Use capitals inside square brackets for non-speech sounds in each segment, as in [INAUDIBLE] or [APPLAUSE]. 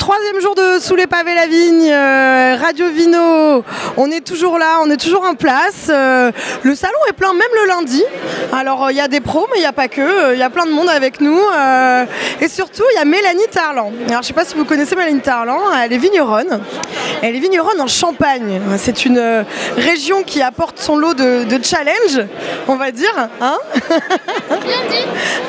Troisième jour de Sous les pavés la vigne, euh, Radio Vino. On est toujours là, on est toujours en place. Euh, le salon est plein même le lundi. Alors euh, il y a des pros, mais il n'y a pas que. Il y a plein de monde avec nous. et surtout, il y a Mélanie Tarlan. Alors je ne sais pas si vous connaissez Mélanie Tarlan, elle est vigneronne. Elle est vigneronne en Champagne. C'est une région qui apporte son lot de, de challenge, on va dire. Hein [LAUGHS]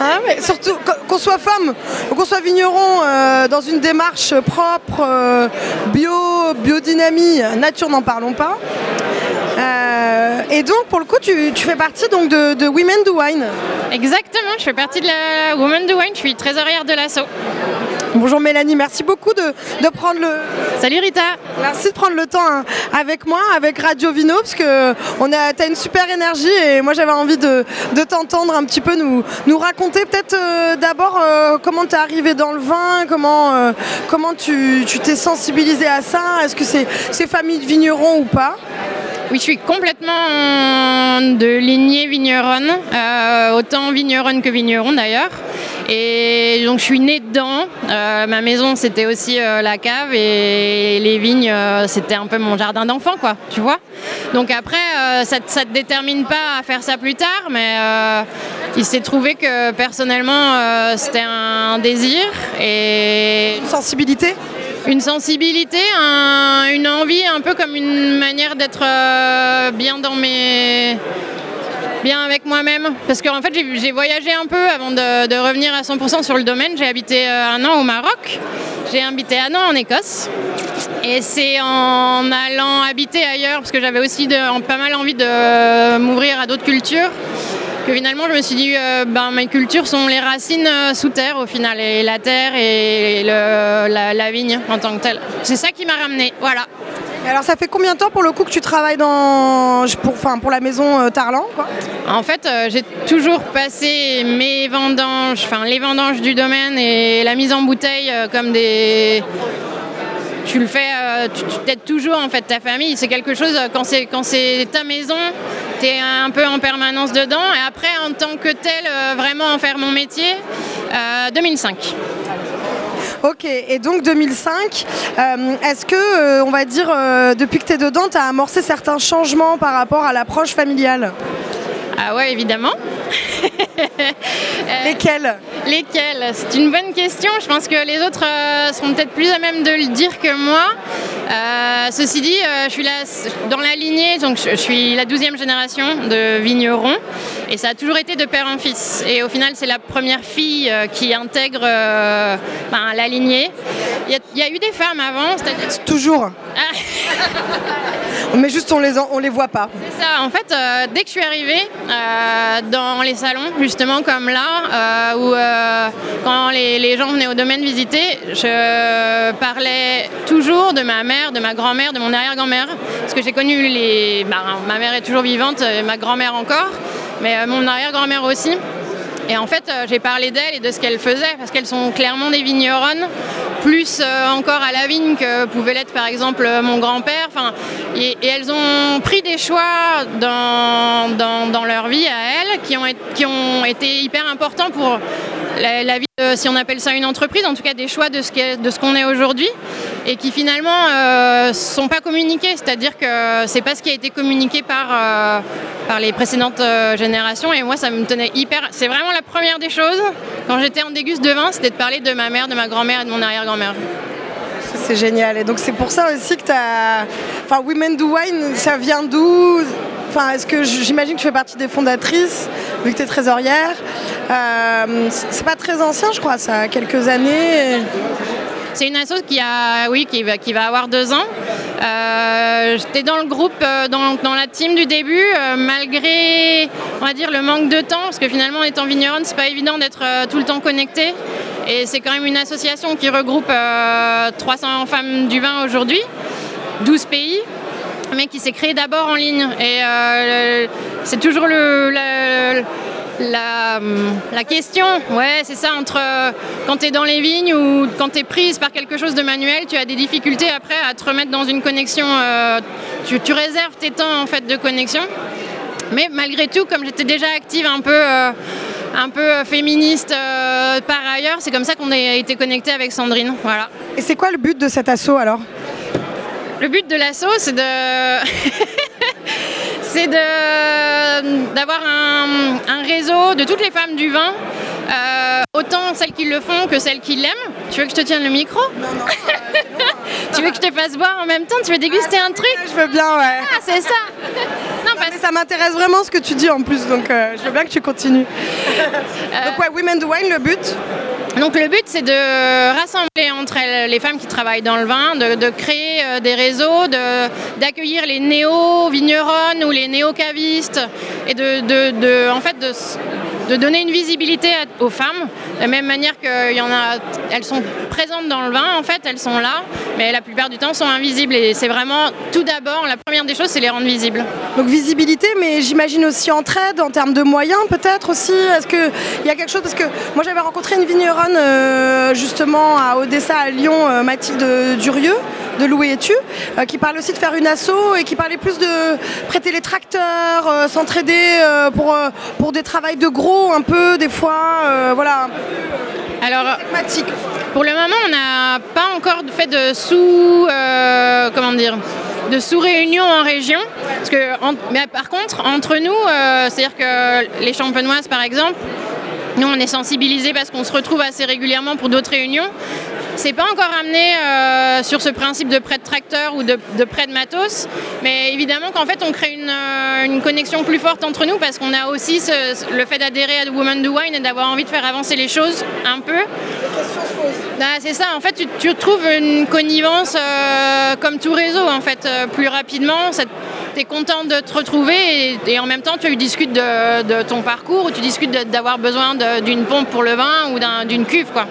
Hein, mais surtout qu- qu'on soit femme qu'on soit vigneron dans une démarche propre, euh, bio, biodynamie, nature n'en parlons pas. Euh, et donc pour le coup tu, fais partie donc de, de Women do Wine. Exactement, je fais partie de la Woman do Wine, je suis trésorière de l'assaut. Bonjour Mélanie, merci beaucoup de, de prendre le. Salut Rita Merci de prendre le temps hein, avec moi, avec Radio Vino, parce que on a, t'as une super énergie et moi j'avais envie de, de t'entendre un petit peu nous, nous raconter peut-être euh, d'abord euh, comment t'es arrivé dans le vin, comment, euh, comment tu, tu t'es sensibilisé à ça, est-ce que c'est, c'est famille de vignerons ou pas? Oui, je suis complètement de lignée vigneronne, autant vigneronne que vigneron d'ailleurs. Et donc je suis née dedans. Euh, ma maison c'était aussi euh, la cave et les vignes euh, c'était un peu mon jardin d'enfant quoi, tu vois. Donc après ça, ne te détermine pas à faire ça plus tard, mais il s'est trouvé que personnellement c'était un désir et Une sensibilité? Une sensibilité, un- une envie, un peu comme une manière d'être bien dans mes bien avec moi-même. Parce qu'en fait, j'ai voyagé un peu avant de, revenir à 100% sur le domaine. J'ai habité euh, un an au Maroc, j'ai habité un an en Écosse. Et c'est en allant habiter ailleurs, parce que j'avais aussi en- pas mal envie de m'ouvrir à d'autres cultures, que finalement je me suis dit, euh, ben, mes cultures sont les racines euh, sous terre au final, et la terre et la vigne en tant que telle. C'est ça qui m'a ramené, voilà. Alors ça fait combien de temps pour le coup que tu travailles dans, pour, pour la maison euh, Tarlan quoi? En fait, euh, j'ai toujours passé mes vendanges, enfin les vendanges du domaine et la mise en bouteille euh, comme des. Tu le fais, euh, tu tu t'aides toujours en fait ta famille. C'est quelque chose quand c'est quand c'est ta maison, tu es un peu en permanence dedans. Et après, en tant que tel, vraiment en faire mon métier, euh, 2005. Ok, et donc 2005, euh, est-ce que, euh, on va dire, euh, depuis que tu es dedans, tu as amorcé certains changements par rapport à l'approche familiale? Ah ouais, évidemment. [LAUGHS] Lesquels Lesquels C'est une bonne question. Je pense que les autres euh, seront peut-être plus à même de le dire que moi. Euh, ceci dit, euh, je suis là dans la lignée, donc je, je suis la douzième génération de vignerons, et ça a toujours été de père en fils. Et au final, c'est la première fille euh, qui intègre euh, ben, la lignée. Il y, a, il y a eu des femmes avant, Toujours. Ah. [LAUGHS] Mais juste on les, en- on les voit pas. C'est ça, en fait, euh, dès que je suis arrivée euh, dans les salons, justement comme là, euh, où euh, quand les, gens venaient au domaine visiter, je parlais toujours de ma mère, de ma grand-mère, de mon arrière-grand-mère, parce que j'ai connu les... bah, ma mère est toujours vivante, et ma grand-mère encore, mais euh, mon arrière-grand-mère aussi. Et en fait, euh, j'ai parlé d'elles et de ce qu'elles faisaient, parce qu'elles sont clairement des vigneronnes, plus euh, encore à la vigne que pouvait l'être par exemple euh, mon grand-père. Et, elles ont pris des choix dans, leur vie à elles qui ont, été- hyper importants pour la, vie, si on appelle ça une entreprise, en tout cas des choix de ce qu'on est aujourd'hui, et qui finalement ne sont pas communiqués. C'est-à-dire que c'est pas ce qui a été communiqué par, euh, par les précédentes euh, générations. Et moi, ça me tenait hyper. C'est vraiment la première des choses. Quand j'étais en déguste de vin, c'était de parler de ma mère, de ma grand-mère et de mon arrière-grand-mère. C'est génial. Et donc c'est pour ça aussi que tu as... Enfin, Women Do Wine, ça vient d'où? Enfin, est-ce que j'imagine que tu fais partie des fondatrices, vu que tu es trésorière. Euh, c'est pas très ancien, je crois, ça a quelques années. C'est une asso qui a, oui, qui va, avoir deux ans. Euh, J'étais dans le groupe, euh, dans, la team du début, euh, malgré, on va dire, le manque de temps, parce que finalement, en étant vigneronne, c'est pas évident d'être tout le temps connecté. Et c'est quand même une association qui regroupe euh, 300 femmes du vin aujourd'hui, 12 pays mais qui s'est créée d'abord en ligne. Et c'est toujours le, la, la question, ouais, c'est ça, entre euh, quand tu es dans les vignes ou quand tu es prise par quelque chose de manuel, tu as des difficultés après à te remettre dans une connexion. euh, tu, tu réserves tes temps en fait de connexion. Mais malgré tout, comme j'étais déjà active un peu euh, un peu féministe par ailleurs. C'est comme ça qu'on a été connecté avec Sandrine. Voilà. Et c'est quoi le but de cet assaut alors? Le but de l'assaut, c'est de [LAUGHS] c'est d'avoir un, un, réseau de toutes les femmes du vin, euh, autant celles qui le font que celles qui l'aiment. Tu veux que je te tienne le micro? Non, non. [LAUGHS] Euh, tu veux que je te fasse boire en même temps? Tu veux déguster ah, un truc? Je veux bien, ouais. Ah, c'est ça. Non, parce... ça m'intéresse vraiment ce que tu dis en plus, donc euh, je veux bien que tu continues. [LAUGHS] donc ouais, Women do Wine, le but? Donc le but c'est de rassembler entre elles les femmes qui travaillent dans le vin, de, créer euh, des réseaux, d'accueillir les néo-vigneronnes ou les néo-cavistes et de, de, donner une visibilité aux femmes, de la même manière qu'il elles sont présentes dans le vin, en fait elles sont là, mais la plupart du temps sont invisibles et c'est vraiment tout d'abord, la première des choses c'est les rendre visibles. Donc visibilité, mais j'imagine aussi entraide en termes de moyens peut-être aussi, est-ce qu'il y a quelque chose, parce que moi j'avais rencontré une vigneronne euh, justement à Odessa, à Lyon, euh, Mathilde Durieux de Louis et Tu, euh, qui parle aussi de faire une asso et qui parlait plus de prêter les tracteurs, s'entraider pour, pour des travails de gros un peu des fois, voilà. Alors, pour le moment, on n'a pas encore fait de sous, comment dire, de sous-réunion en région. Parce que, mais par contre, entre nous, c'est-à-dire que les champenoises, par exemple, nous, on est sensibilisés parce qu'on se retrouve assez régulièrement pour d'autres réunions. C'est pas encore amené euh, sur ce principe de prêt de tracteur ou de, prêt de matos, mais évidemment qu'en fait on crée euh, une, connexion plus forte entre nous parce qu'on a aussi le fait d'adhérer à Women Do Wine et d'avoir envie de faire avancer les choses un peu. Bah, c'est ça, en fait tu, tu trouves une connivence euh, comme tout réseau en fait plus rapidement tu es content de te retrouver et, en même temps tu discutes de, ton parcours ou tu discutes d'avoir besoin d'une pompe pour le vin ou d'une cuve. Quoi.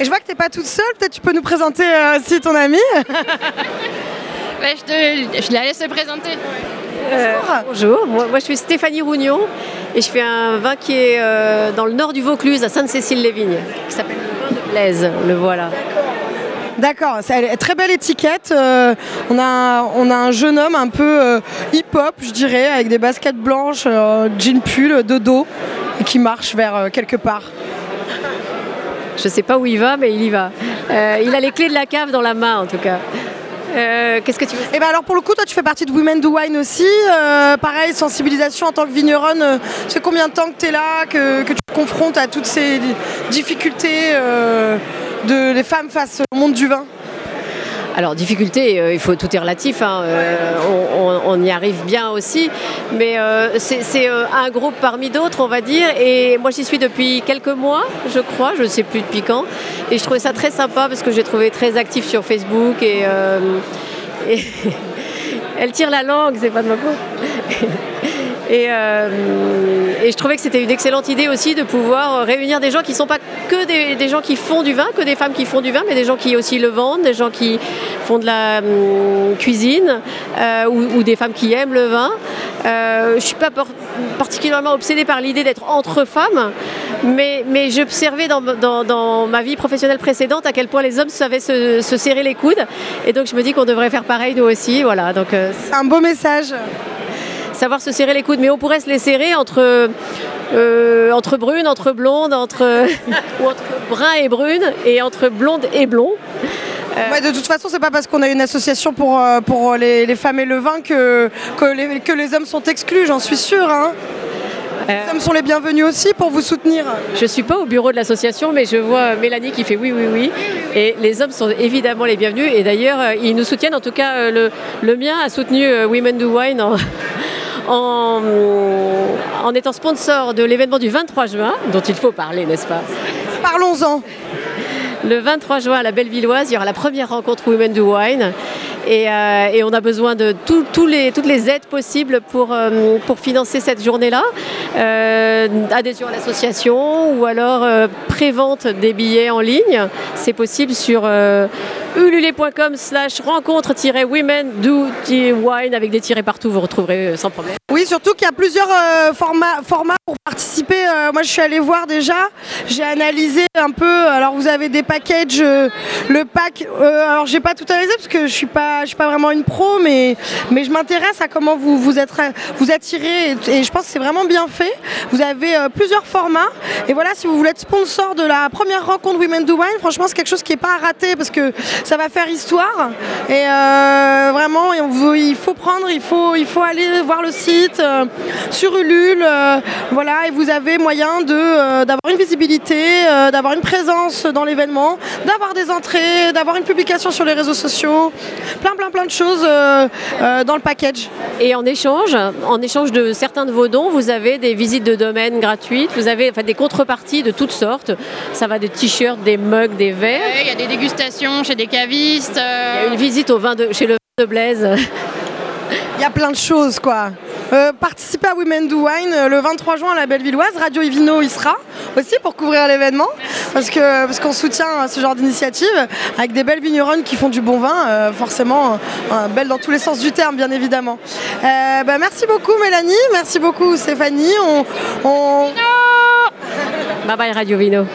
Et je vois que tu n'es pas toute seule, peut-être tu peux nous présenter euh, aussi ton amie [LAUGHS] je, la laisse se présenter. Euh, bonjour, moi, je suis Stéphanie Rougnon et je fais un vin qui est euh, dans le nord du Vaucluse, à Sainte-Cécile-les-Vignes, qui s'appelle le vin de Blaise, le voilà. D'accord, c'est très belle étiquette. Euh, on, a, on a un jeune homme un peu euh, hip-hop, je dirais, avec des baskets blanches, euh, jean pull, de dos, et qui marche vers quelque part. Je ne sais pas où il va, mais il y va. il a les clés de la cave dans la main, en tout cas. Qu'est-ce que tu veux Eh ben alors pour le coup, toi tu fais partie de Women Do Wine aussi. pareil, sensibilisation en tant que vigneronne. c'est combien de temps que tu là, que, tu te confrontes à toutes ces difficultés de femmes face au monde du vin? Alors difficulté, euh, il faut tout est relatif. Hein, euh, on, y arrive bien aussi, mais euh, c'est un groupe parmi d'autres, on va dire. Et moi, j'y suis depuis quelques mois, je crois. Je ne sais plus depuis quand. Et je trouvais ça très sympa parce que j'ai trouvé très actif sur Facebook et, [LAUGHS] elle tire la langue, c'est pas de ma [LAUGHS] Euh, et, je trouvais que c'était une excellente idée aussi de pouvoir réunir des gens qui ne sont pas que des, gens qui font du vin, que des femmes qui font du vin, mais des gens qui aussi le vendent, des gens qui font de la hum, cuisine euh, ou, des femmes qui aiment le vin. Euh, je ne suis pas particulièrement obsédée par l'idée d'être entre femmes, mais, mais j'observais dans, ma vie professionnelle précédente à quel point les hommes savaient se, serrer les coudes. Et donc je me dis qu'on devrait faire pareil nous aussi. Voilà, donc, un beau message savoir se serrer les coudes. Mais on pourrait se les serrer entre, euh, entre brunes, entre blondes, entre, [LAUGHS] ou entre brun et brune, et entre blonde et blond. Euh, de toute façon, c'est pas parce qu'on a une association pour, euh, pour les, femmes et le vin que, que, les, que les hommes sont exclus, j'en suis sûre. Hein. Les hommes sont les bienvenus aussi pour vous soutenir. Je ne suis pas au bureau de l'association, mais je vois Mélanie qui fait oui, oui, oui. Et les hommes sont évidemment les bienvenus. Et d'ailleurs, ils nous soutiennent. En tout cas, le, le mien a soutenu Women Do Wine en, en, étant sponsor de l'événement du 23 juin, dont il faut parler, n'est-ce pas Parlons-en. Le 23 juin à la Bellevilloise, il y aura la première rencontre Women do Wine. Euh, et, on a besoin de les, toutes les aides possibles pour, euh, pour financer cette journée-là. Euh, adhésion à l'association ou alors prévente des billets en ligne. C'est possible sur ululé.com slash rencontre-women do wine avec des tirets partout, vous retrouverez sans problème. Oui, surtout qu'il y a plusieurs formats, formats pour participer. moi, je suis allée voir déjà, j'ai analysé un peu. Alors, vous avez des packages, le pack. alors, j'ai pas tout analysé parce que je suis pas, je suis pas vraiment une pro, mais, mais je m'intéresse à comment vous vous êtes vous attirez et, et je pense que c'est vraiment bien fait. Vous avez euh, plusieurs formats. Et voilà, si vous voulez être sponsor de la première rencontre Women Do Wine, franchement c'est quelque chose qui est pas à rater parce que ça va faire histoire. Et euh, vraiment il faut prendre, il faut, il faut aller voir le site euh, sur Ulule, voilà. Et vous avez moyen d'avoir une visibilité, d'avoir une présence dans l'événement, d'avoir des entrées, d'avoir une publication sur les réseaux sociaux, plein plein plein de choses dans le package. Et en échange, en échange de certains de vos dons, vous avez des visites de domaine gratuites, vous avez enfin, des contreparties de toutes sortes. Ça va de t-shirts, des mugs, des verres. Ouais, Il y a des dégustations chez des cavistes. euh, Il y a une visite au vin de, chez le vin de Blaise. [LAUGHS] Il y a plein de choses quoi. Euh, participez à Women Do Wine euh, le 23 juin à la Bellevilloise. Radio Evino y sera aussi pour couvrir l'événement parce que parce qu'on soutient euh, ce genre d'initiative avec des belles vigneronnes qui font du bon vin, euh, forcément euh, belles dans tous les sens du terme bien évidemment. Euh, bah, merci beaucoup Mélanie, merci beaucoup Stéphanie. On- Bye bye Radio Vino.